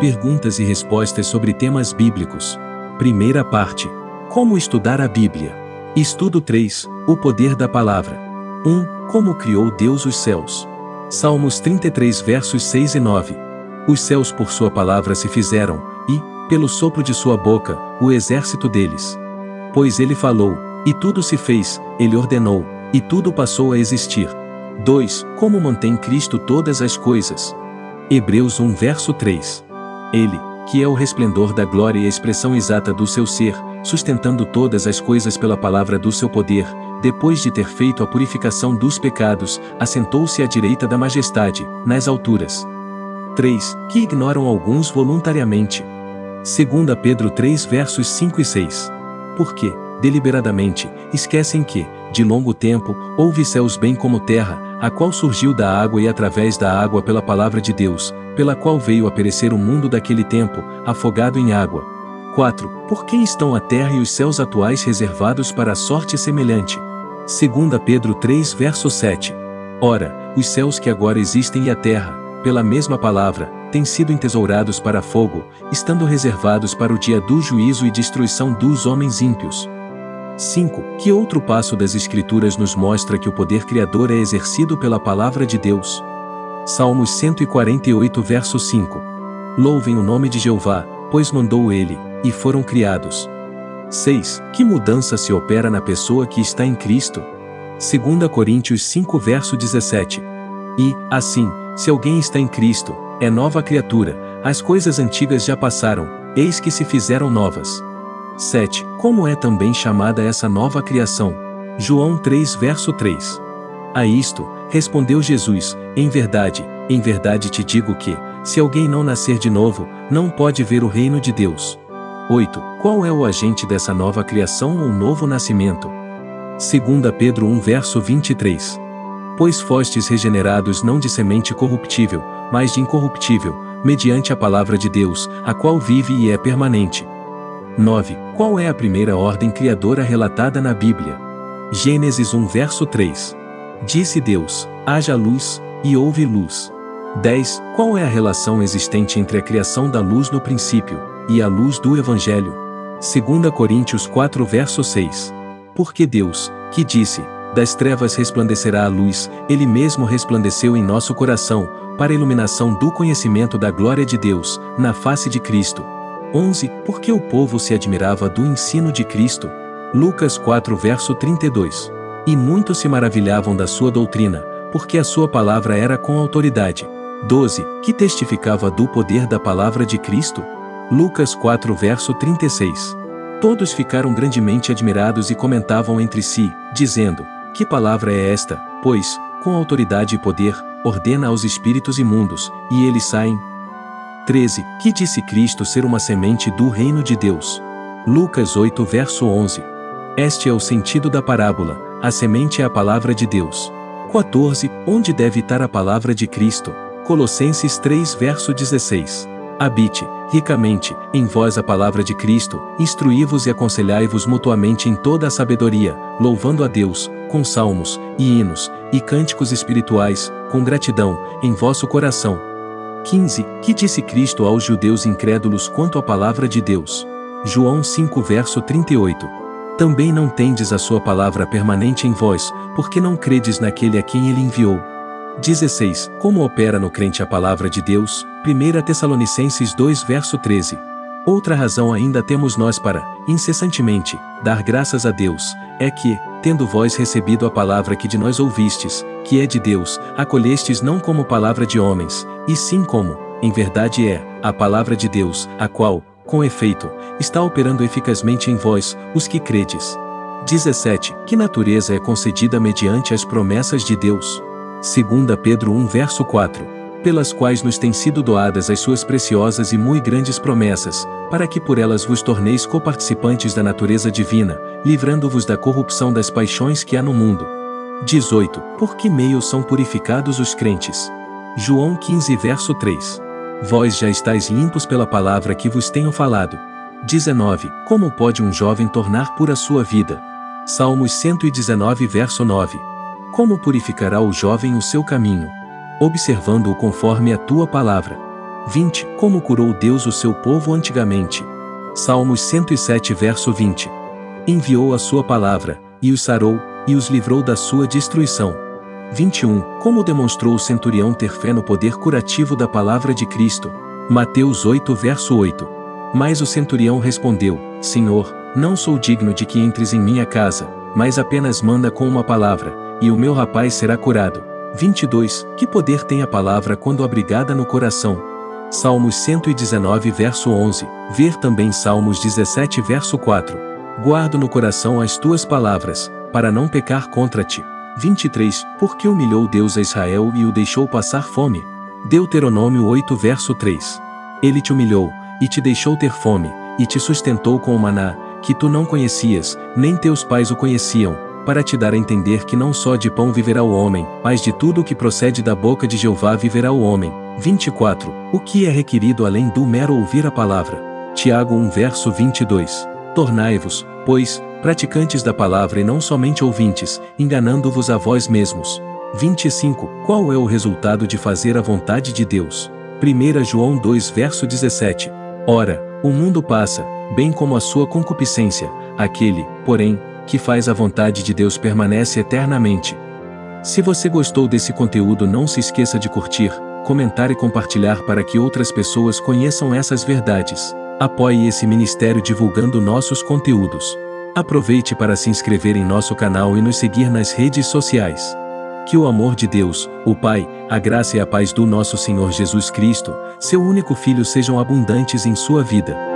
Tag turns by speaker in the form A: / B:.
A: Perguntas e respostas sobre temas bíblicos. Primeira parte. Como estudar a Bíblia? Estudo 3. O poder da palavra. 1. Como criou Deus os céus? Salmos 33 versos 6 e 9. Os céus por sua palavra se fizeram, e, pelo sopro de sua boca, o exército deles. Pois ele falou, e tudo se fez, ele ordenou, e tudo passou a existir. 2. Como mantém Cristo todas as coisas? Hebreus 1 verso 3. Ele, que é o resplendor da glória e a expressão exata do seu ser, sustentando todas as coisas pela palavra do seu poder, depois de ter feito a purificação dos pecados, assentou-se à direita da majestade, nas alturas. 3. Que ignoram alguns voluntariamente. 2 Pedro 3 versos 5 e 6. Porque, deliberadamente, esquecem que, de longo tempo, houve céus bem como terra, a qual surgiu da água e através da água pela palavra de Deus, pela qual veio a perecer o mundo daquele tempo, afogado em água. 4. Por que estão a terra e os céus atuais reservados para a sorte semelhante? 2 Pedro 3 verso 7. Ora, os céus que agora existem e a terra, pela mesma palavra, têm sido entesourados para fogo, estando reservados para o dia do juízo e destruição dos homens ímpios. 5. Que outro passo das Escrituras nos mostra que o poder criador é exercido pela palavra de Deus? Salmos 148, verso 5. Louvem o nome de Jeová, pois mandou ele, e foram criados. 6. Que mudança se opera na pessoa que está em Cristo? 2 Coríntios 5, verso 17. E, assim, se alguém está em Cristo, é nova criatura, as coisas antigas já passaram, eis que se fizeram novas. 7. Como é também chamada essa nova criação? João 3 verso 3. A isto, respondeu Jesus: Em verdade, em verdade te digo que, se alguém não nascer de novo, não pode ver o reino de Deus. 8. Qual é o agente dessa nova criação ou novo nascimento? 2 Pedro 1 verso 23. Pois fostes regenerados não de semente corruptível, mas de incorruptível, mediante a palavra de Deus, a qual vive e é permanente. 9. Qual é a primeira ordem criadora relatada na Bíblia? Gênesis 1 verso 3. Disse Deus: haja luz, e houve luz. 10. Qual é a relação existente entre a criação da luz no princípio e a luz do Evangelho? 2 Coríntios 4 verso 6. Porque Deus, que disse: Das trevas resplandecerá a luz, ele mesmo resplandeceu em nosso coração, para a iluminação do conhecimento da glória de Deus, na face de Cristo. 11. Por que o povo se admirava do ensino de Cristo? Lucas 4 verso 32. E muitos se maravilhavam da sua doutrina, porque a sua palavra era com autoridade. 12. Que testificava do poder da palavra de Cristo? Lucas 4 verso 36. Todos ficaram grandemente admirados e comentavam entre si, dizendo: Que palavra é esta? Pois, com autoridade e poder, ordena aos espíritos imundos, e eles saem, 13, que disse Cristo ser uma semente do reino de Deus. Lucas 8 verso 11. Este é o sentido da parábola, a semente é a palavra de Deus. 14, onde deve estar a palavra de Cristo? Colossenses 3 verso 16. Habite, ricamente, em vós a palavra de Cristo, instruí-vos e aconselhai-vos mutuamente em toda a sabedoria, louvando a Deus, com salmos, e hinos, e cânticos espirituais, com gratidão, em vosso coração, 15. Que disse Cristo aos judeus incrédulos quanto à palavra de Deus? João 5 verso 38. Também não tendes a sua palavra permanente em vós, porque não credes naquele a quem ele enviou. 16. Como opera no crente a palavra de Deus? 1 Tessalonicenses 2 verso 13. Outra razão ainda temos nós para, incessantemente, dar graças a Deus, é que, tendo vós recebido a palavra que de nós ouvistes, que é de Deus, acolhestes não como palavra de homens, e sim como, em verdade é, a palavra de Deus, a qual, com efeito, está operando eficazmente em vós, os que credes. 17. Que natureza é concedida mediante as promessas de Deus? 2 Pedro 1 verso 4 pelas quais nos têm sido doadas as suas preciosas e muito grandes promessas, para que por elas vos torneis coparticipantes da natureza divina, livrando-vos da corrupção das paixões que há no mundo. 18. Por que meio são purificados os crentes? João 15 verso 3. Vós já estáis limpos pela palavra que vos tenho falado. 19. Como pode um jovem tornar pura sua vida? Salmos 119 verso 9. Como purificará o jovem o seu caminho? observando-o conforme a tua palavra. 20. Como curou Deus o seu povo antigamente. Salmos 107 verso 20. Enviou a sua palavra, e os sarou, e os livrou da sua destruição. 21. Como demonstrou o centurião ter fé no poder curativo da palavra de Cristo. Mateus 8 verso 8. Mas o centurião respondeu: Senhor, não sou digno de que entres em minha casa, mas apenas manda com uma palavra, e o meu rapaz será curado. 22. Que poder tem a palavra quando abrigada no coração? Salmos 119 verso 11. Ver também Salmos 17 verso 4. Guardo no coração as tuas palavras, para não pecar contra ti. 23. Porque humilhou Deus a Israel e o deixou passar fome? Deuteronômio 8 verso 3. Ele te humilhou, e te deixou ter fome, e te sustentou com o maná, que tu não conhecias, nem teus pais o conheciam, para te dar a entender que não só de pão viverá o homem, mas de tudo o que procede da boca de Jeová viverá o homem. 24. O que é requerido além do mero ouvir a palavra? Tiago 1 verso 22. Tornai-vos, pois, praticantes da palavra e não somente ouvintes, enganando-vos a vós mesmos. 25. Qual é o resultado de fazer a vontade de Deus? 1 João 2 verso 17. Ora, o mundo passa, bem como a sua concupiscência, aquele, porém, que faz a vontade de Deus permanece eternamente. Se você gostou desse conteúdo, não se esqueça de curtir, comentar e compartilhar para que outras pessoas conheçam essas verdades. Apoie esse ministério divulgando nossos conteúdos. Aproveite para se inscrever em nosso canal e nos seguir nas redes sociais. Que o amor de Deus, o Pai, a graça e a paz do nosso Senhor Jesus Cristo, seu único Filho, sejam abundantes em sua vida.